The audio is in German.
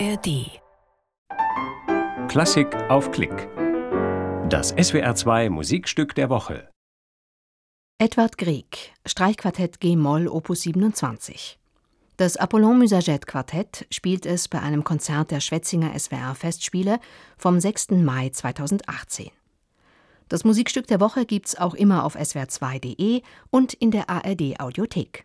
ARD. Klassik auf Klick. Das SWR2 Musikstück der Woche. Edward Grieg, Streichquartett G-Moll Opus 27. Das Apollon Musagette Quartett spielt es bei einem Konzert der Schwetzinger SWR Festspiele vom 6. Mai 2018. Das Musikstück der Woche gibt's auch immer auf swr2.de und in der ARD Audiothek.